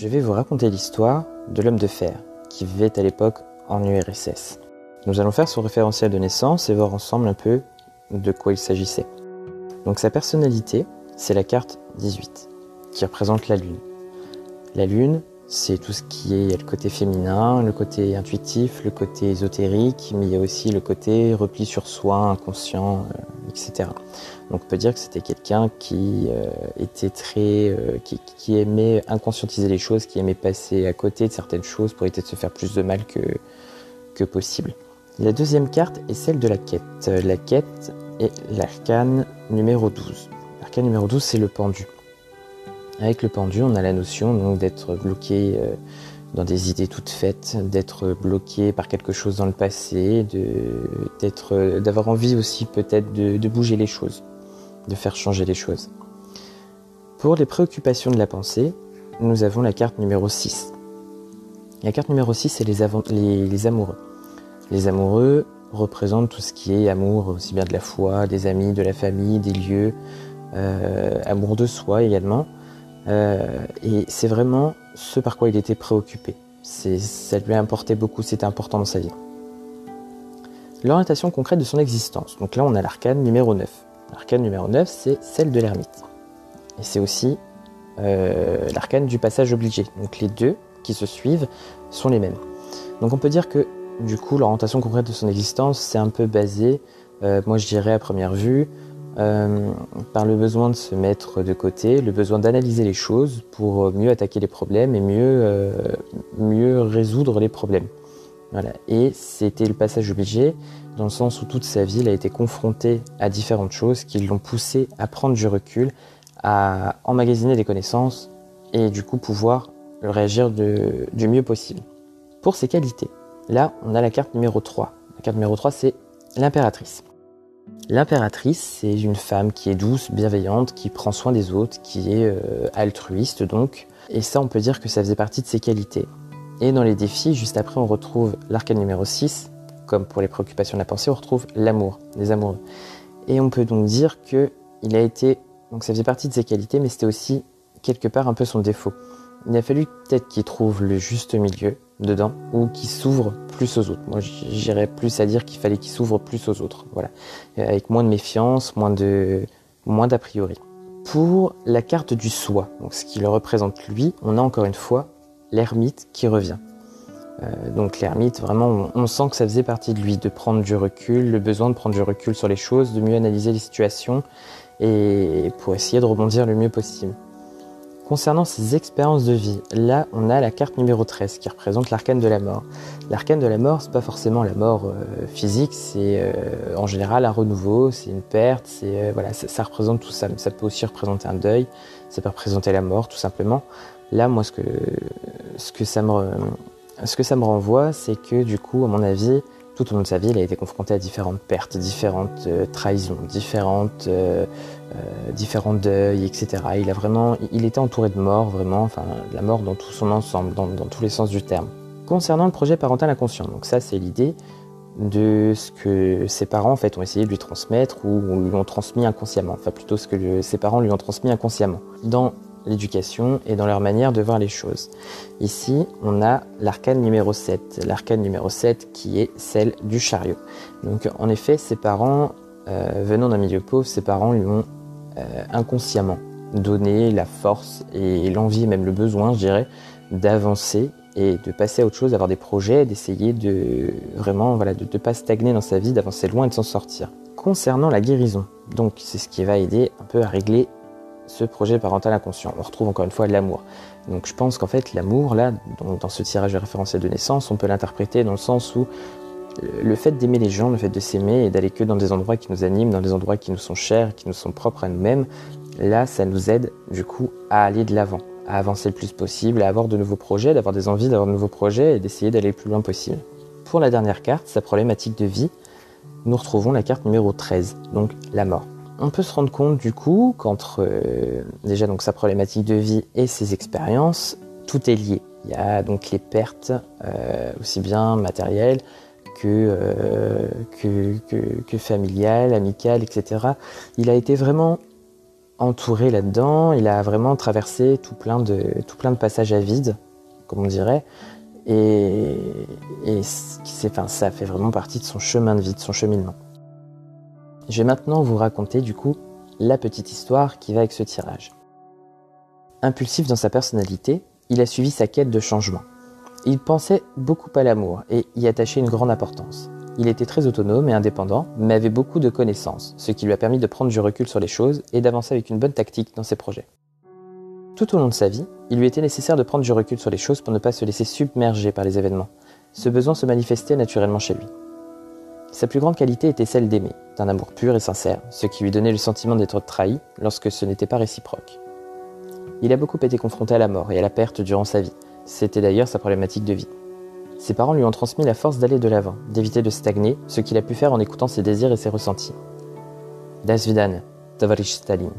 je vais vous raconter l'histoire de l'homme de fer qui vivait à l'époque en URSS. Nous allons faire son référentiel de naissance et voir ensemble un peu de quoi il s'agissait. Donc sa personnalité, c'est la carte 18 qui représente la Lune. La Lune, c'est tout ce qui est le côté féminin, le côté intuitif, le côté ésotérique, mais il y a aussi le côté repli sur soi, inconscient, euh, etc. Donc on peut dire que c'était quelqu'un qui euh, était très, euh, qui, aimait inconscientiser les choses, qui aimait passer à côté de certaines choses pour éviter de se faire plus de mal que, que possible. La deuxième carte est celle de la quête. La quête est l'arcane numéro 12. L'arcane numéro 12, c'est le pendu. Avec le pendu, on a la notion d'être bloqué euh, dans des idées toutes faites, d'être bloqué par quelque chose dans le passé, d'avoir envie aussi peut-être de, bouger les choses, de faire changer les choses. Pour les préoccupations de la pensée, nous avons la carte numéro 6. La carte numéro 6, c'est les, amoureux. Les amoureux représentent tout ce qui est amour, aussi bien de la foi, des amis, de la famille, des lieux, euh, amour de soi également. Euh, et c'est vraiment ce par quoi il était préoccupé. Ça lui a importé beaucoup, c'était important dans sa vie. L'orientation concrète de son existence. Donc là, on a l'arcane numéro 9. L'arcane numéro 9, c'est celle de l'ermite. Et c'est aussi euh, l'arcane du passage obligé. Donc les deux qui se suivent sont les mêmes. Donc on peut dire que du coup, l'orientation concrète de son existence, c'est un peu basé, euh, moi je dirais à première vue, euh, par le besoin de se mettre de côté, le besoin d'analyser les choses pour mieux attaquer les problèmes et mieux, euh, mieux résoudre les problèmes. Voilà. Et c'était le passage obligé, dans le sens où toute sa vie, il a été confronté à différentes choses qui l'ont poussé à prendre du recul, à emmagasiner des connaissances et du coup pouvoir réagir du mieux possible. Pour ses qualités, là, on a la carte numéro 3. La carte numéro 3, c'est l'impératrice. L'impératrice, c'est une femme qui est douce, bienveillante, qui prend soin des autres, qui est euh, altruiste donc. Et ça, on peut dire que ça faisait partie de ses qualités. Et dans les défis, juste après, on retrouve l'arcane numéro 6. Comme pour les préoccupations de la pensée, on retrouve l'amour, les amoureux. Et on peut donc dire que il a été, donc ça faisait partie de ses qualités, mais c'était aussi quelque part un peu son défaut. Il a fallu peut-être qu'il trouve le juste milieu dedans ou qu'il s'ouvre plus aux autres. Moi, j'irais plus à dire qu'il fallait qu'il s'ouvre plus aux autres. Voilà, avec moins de méfiance, moins de moins d'a priori. Pour la carte du soi, ce qui le représente lui, on a encore une fois l'ermite qui revient. Euh, donc l'ermite, vraiment, on, sent que ça faisait partie de lui, de prendre du recul, le besoin de prendre du recul sur les choses, de mieux analyser les situations et pour essayer de rebondir le mieux possible. Concernant ses expériences de vie, là on a la carte numéro 13 qui représente l'arcane de la mort. L'arcane de la mort, c'est pas forcément la mort euh, physique, c'est euh, en général un renouveau, c'est une perte, c'est euh, voilà, ça, représente tout ça. Ça peut aussi représenter un deuil, ça peut représenter la mort tout simplement. Là, moi, ce que ça me renvoie, c'est que du coup, à mon avis, tout au long de sa vie, il a été confronté à différentes pertes, différentes euh, trahisons, différentes, euh, euh, différents deuils, etc. Il a vraiment, il était entouré de mort, vraiment, enfin, la mort dans tout son ensemble, dans, tous les sens du terme. Concernant le projet parental inconscient, donc ça, c'est l'idée de ce que ses parents en fait ont essayé de lui transmettre ou, lui ont transmis inconsciemment, enfin plutôt ce que ses parents lui ont transmis inconsciemment. L'éducation et dans leur manière de voir les choses. Ici, on a l'arcane numéro 7, l'arcane numéro 7 qui est celle du chariot. Donc en effet, ses parents, euh, venant d'un milieu pauvre, ses parents lui ont euh, inconsciemment donné la force et l'envie, même le besoin, je dirais, d'avancer et de passer à autre chose, d'avoir des projets, d'essayer de vraiment voilà, de ne pas stagner dans sa vie, d'avancer loin et de s'en sortir. Concernant la guérison, donc c'est ce qui va aider un peu à régler ce projet parental inconscient. On retrouve encore une fois l'amour. Donc je pense qu'en fait l'amour, là, dans, ce tirage de référentiel de naissance, on peut l'interpréter dans le sens où le fait d'aimer les gens, le fait de s'aimer et d'aller que dans des endroits qui nous animent, dans des endroits qui nous sont chers, qui nous sont propres à nous-mêmes, là ça nous aide du coup à aller de l'avant, à avancer le plus possible, à avoir de nouveaux projets, d'avoir des envies d'avoir de nouveaux projets et d'essayer d'aller le plus loin possible. Pour la dernière carte, sa problématique de vie, nous retrouvons la carte numéro 13, donc la mort on peut se rendre compte du coup qu'entre euh, déjà donc sa problématique de vie et ses expériences, tout est lié. Il y a donc les pertes euh, aussi bien matérielles euh, que, que, familiales, amicales, etc. Il a été vraiment entouré là-dedans. Il a vraiment traversé tout plein de, tout plein de passages à vide, comme on dirait. Et, et ça fait vraiment partie de son chemin de vie, de son cheminement. Je vais maintenant vous raconter du coup la petite histoire qui va avec ce tirage. Impulsif dans sa personnalité, il a suivi sa quête de changement. Il pensait beaucoup à l'amour et y attachait une grande importance. Il était très autonome et indépendant, mais avait beaucoup de connaissances, ce qui lui a permis de prendre du recul sur les choses et d'avancer avec une bonne tactique dans ses projets. Tout au long de sa vie, il lui était nécessaire de prendre du recul sur les choses pour ne pas se laisser submerger par les événements. Ce besoin se manifestait naturellement chez lui. Sa plus grande qualité était celle d'aimer, d'un amour pur et sincère, ce qui lui donnait le sentiment d'être trahi lorsque ce n'était pas réciproque. Il a beaucoup été confronté à la mort et à la perte durant sa vie. C'était d'ailleurs sa problématique de vie. Ses parents lui ont transmis la force d'aller de l'avant, d'éviter de stagner, ce qu'il a pu faire en écoutant ses désirs et ses ressentis. Das Vidane, Tavarish Staline.